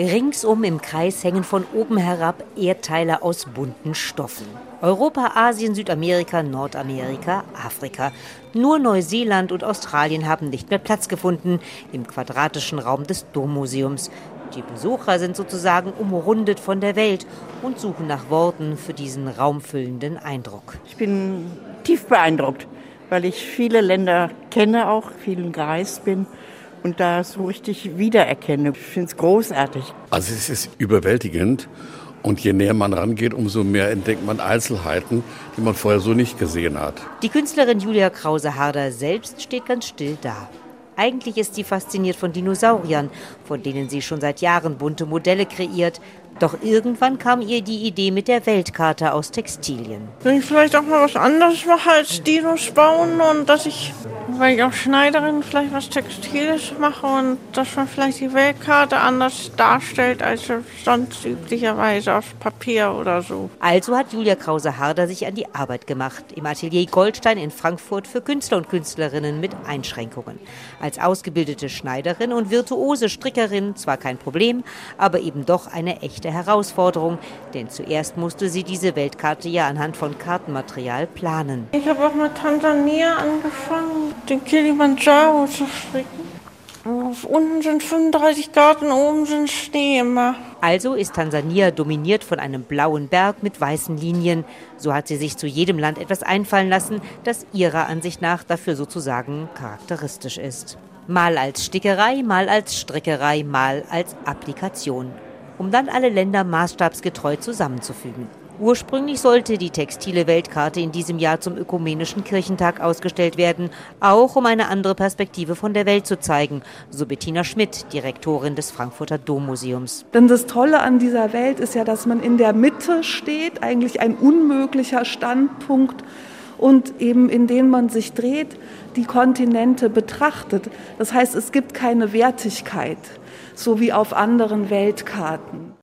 Ringsum im Kreis hängen von oben herab Erdteile aus bunten Stoffen. Europa, Asien, Südamerika, Nordamerika, Afrika. Nur Neuseeland und Australien haben nicht mehr Platz gefunden im quadratischen Raum des Dommuseums. Die Besucher sind sozusagen umrundet von der Welt und suchen nach Worten für diesen raumfüllenden Eindruck. Ich bin tief beeindruckt, weil ich viele Länder kenne, auch vielen gereist bin und da so richtig wiedererkenne. Ich finde es großartig. Also es ist überwältigend und je näher man rangeht, umso mehr entdeckt man Einzelheiten, die man vorher so nicht gesehen hat. Die Künstlerin Julia Krause-Harder selbst steht ganz still da. Eigentlich ist sie fasziniert von Dinosauriern, von denen sie schon seit Jahren bunte Modelle kreiert. Doch irgendwann kam ihr die Idee mit der Weltkarte aus Textilien. Wenn ich vielleicht auch mal was anderes mache als Dinos bauen und dass ich, weil ich auch Schneiderin, vielleicht was Textiles mache und dass man vielleicht die Weltkarte anders darstellt als sonst üblicherweise auf Papier oder so. Also hat Julia Krause-Harder sich an die Arbeit gemacht im Atelier Goldstein in Frankfurt für Künstler und Künstlerinnen mit Einschränkungen. Als ausgebildete Schneiderin und virtuose Strickerin zwar kein Problem, aber eben doch eine echte Herausforderung, denn zuerst musste sie diese Weltkarte ja anhand von Kartenmaterial planen. Ich habe auch mit Tansania angefangen, den Kilimanjaro zu stricken. Unten sind 35 Karten, oben sind Schnee immer. Also ist Tansania dominiert von einem blauen Berg mit weißen Linien. So hat sie sich zu jedem Land etwas einfallen lassen, das ihrer Ansicht nach dafür sozusagen charakteristisch ist. Mal als Stickerei, mal als Strickerei, mal als Applikation um dann alle Länder maßstabsgetreu zusammenzufügen. Ursprünglich sollte die textile Weltkarte in diesem Jahr zum Ökumenischen Kirchentag ausgestellt werden, auch um eine andere Perspektive von der Welt zu zeigen, so Bettina Schmidt, Direktorin des Frankfurter Dommuseums. Denn das Tolle an dieser Welt ist ja, dass man in der Mitte steht, eigentlich ein unmöglicher Standpunkt und eben in den man sich dreht, die Kontinente betrachtet. Das heißt, es gibt keine Wertigkeit so wie auf anderen Weltkarten.